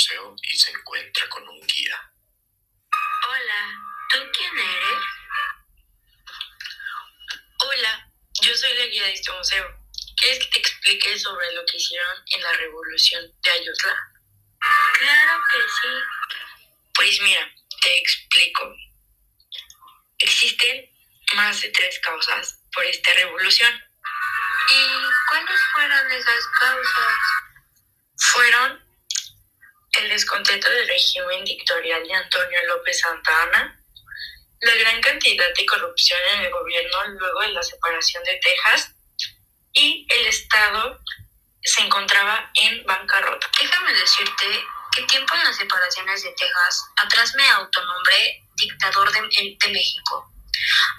museo y se encuentra con un guía. Hola, ¿tú quién eres? Hola, yo soy la guía de este museo. ¿Quieres que te explique sobre lo que hicieron en la revolución de Ayutla? Claro que sí. Pues mira, te explico. Existen más de tres causas por esta revolución. ¿Y cuáles fueron esas causas? Fueron descontento del régimen dictatorial de Antonio López Santa Anna, la gran cantidad de corrupción en el gobierno luego de la separación de Texas y el Estado se encontraba en bancarrota. Déjame decirte que tiempo en las separaciones de Texas, atrás me autonombré dictador de, de México,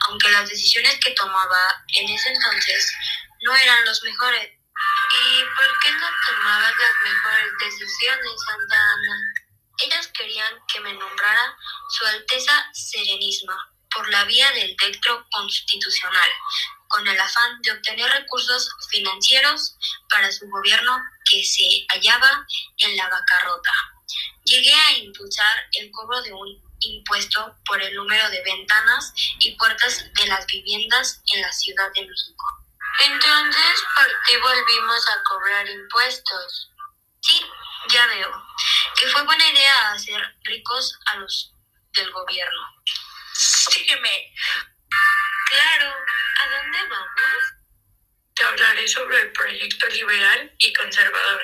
aunque las decisiones que tomaba en ese entonces no eran los mejores. ¿Y por qué no las mejores decisiones, Santa Ana? Ellas querían que me nombrara Su Alteza Serenísima por la vía del decreto constitucional, con el afán de obtener recursos financieros para su gobierno que se hallaba en la bancarrota. Llegué a impulsar el cobro de un impuesto por el número de ventanas y puertas de las viviendas en la Ciudad de México. Entonces, ¿por qué volvimos a cobrar impuestos? Ya veo, que fue buena idea hacer ricos a los del gobierno. Sígueme, Claro, ¿a dónde vamos? te hablaré sobre el proyecto liberal y conservador.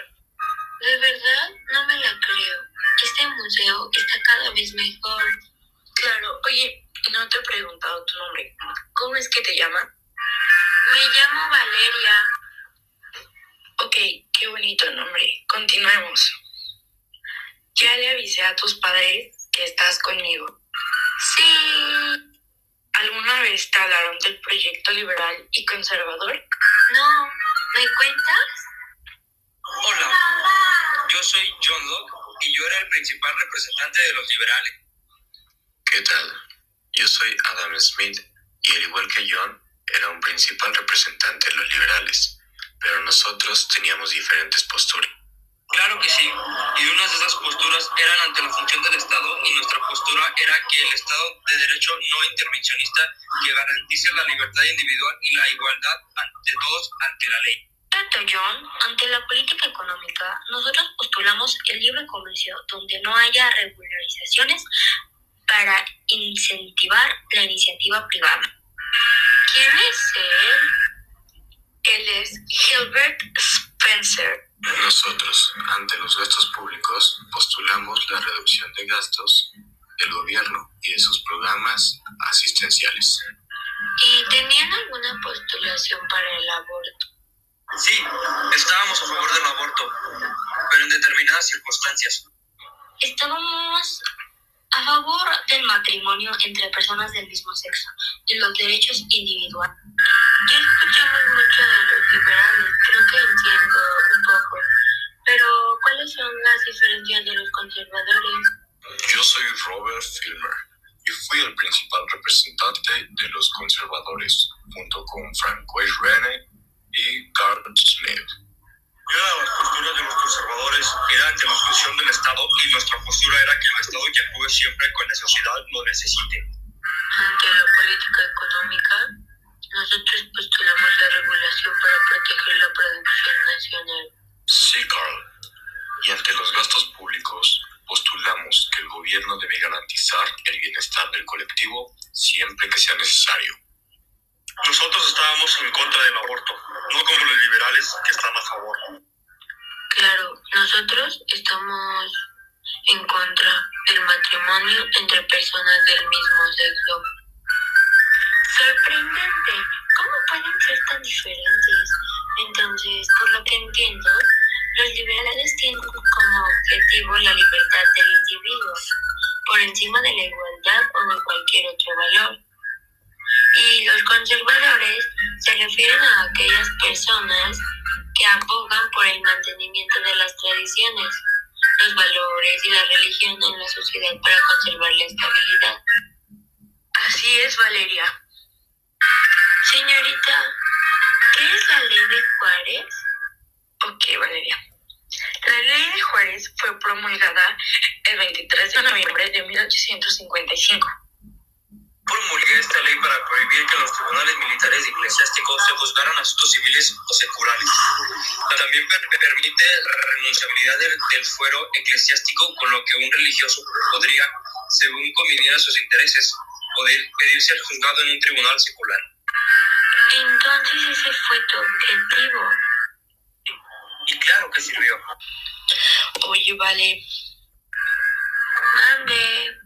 De verdad, no me la creo. Este museo está cada vez mejor. Claro, oye, no te he preguntado tu nombre. ¿Cómo es que te llama? Me llamo Valeria. Ok, qué bonito nombre. Continuemos. Ya le avisé a tus padres que estás conmigo. Sí. ¿Alguna vez te hablaron del proyecto liberal y conservador? No, ¿me cuentas? Hola, yo soy John Locke y yo era el principal representante de los liberales. ¿Qué tal? Yo soy Adam Smith y al igual que John, era un principal representante de los liberales, pero nosotros teníamos diferentes posturas. Claro que sí, y unas de esas posturas eran ante la función del Estado y nuestra postura era que el Estado de derecho no intervencionista que garantice la libertad individual y la igualdad ante todos ante la ley. Tanto John, ante la política económica, nosotros postulamos el libre comercio donde no haya regularizaciones para incentivar la iniciativa privada. ¿Quién es él? Él es Gilbert Spencer. Nosotros, ante los gastos públicos, postulamos la reducción de gastos del gobierno y de sus programas asistenciales. ¿Y tenían alguna postulación para el aborto? Sí, estábamos a favor del aborto, pero en determinadas circunstancias. Estábamos a favor del matrimonio entre personas del mismo sexo y los derechos individuales. Ya escuchamos mucho de los liberales, creo que entiendo un poco. Pero, ¿cuáles son las diferencias de los conservadores? Yo soy Robert Filmer y fui el principal representante de los conservadores, junto con Francois Rene y Carl Smith. Una de las posturas de los conservadores era ante la función del Estado y nuestra postura era que el Estado que actúe siempre con la sociedad lo necesite. Ante la política económica, nosotros postulamos la regulación para proteger la producción nacional. Sí, Carl. Y ante los gastos públicos, postulamos que el gobierno debe garantizar el bienestar del colectivo siempre que sea necesario. Nosotros estábamos en contra del aborto, no como los liberales que están a favor. Claro, nosotros estamos en contra del matrimonio entre personas del mismo sexo. Sorprendente, ¿cómo pueden ser tan diferentes? Entonces, por lo que entiendo, los liberales tienen como objetivo la libertad del individuo, por encima de la igualdad o de cualquier otro valor. Y los conservadores se refieren a aquellas personas que abogan por el mantenimiento de las tradiciones, los valores y la religión en la sociedad para conservar la estabilidad. Así es, Valeria. Juárez? Ok, Valeria. La ley de Juárez fue promulgada el 23 de noviembre de 1855. Promulgué esta ley para prohibir que los tribunales militares y eclesiásticos se juzgaran asuntos civiles o seculares. También per- permite la renunciabilidad del, del fuero eclesiástico, con lo que un religioso podría, según conviniera sus intereses, poder pedir ser juzgado en un tribunal secular. Entonces ese fue tu objetivo. Y claro que sirvió. Oye, vale, Mande.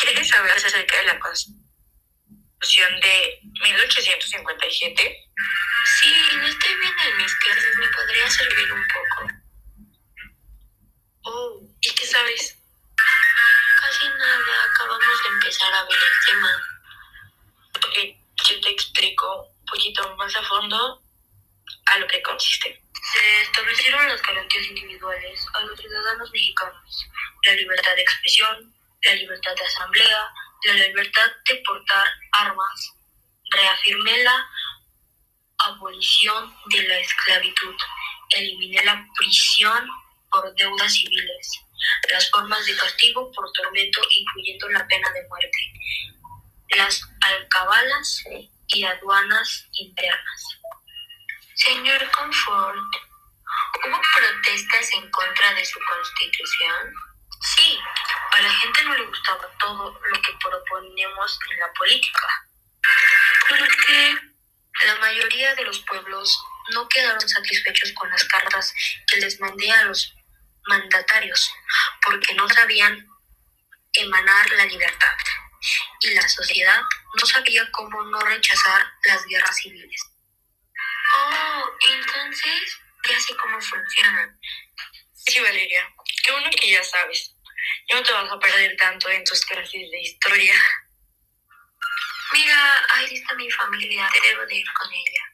¿quieres saber acerca de la Constitución de 1857? Sí, no estoy bien en mis clases, me podría servir un poco. Oh, ¿y qué sabes? Más a fondo a lo que consiste. Se establecieron las garantías individuales a los ciudadanos mexicanos, la libertad de expresión, la libertad de asamblea, la libertad de portar armas. Reafirmé la abolición de la esclavitud, eliminé la prisión por deudas civiles, las formas de castigo por tormento, incluyendo la pena de muerte, las alcabalas y aduanas internas. Señor Comfort, ¿hubo protestas en contra de su constitución? Sí, a la gente no le gustaba todo lo que proponemos en la política. Porque la mayoría de los pueblos no quedaron satisfechos con las cartas que les mandé a los mandatarios, porque no sabían emanar la libertad y la sociedad no sabía cómo no rechazar las guerras civiles. Oh, entonces ya sé cómo funcionan. Sí, Valeria, qué bueno que ya sabes. Ya no te vas a perder tanto en tus clases de historia. Mira, ahí está mi familia, debo de ir con ella.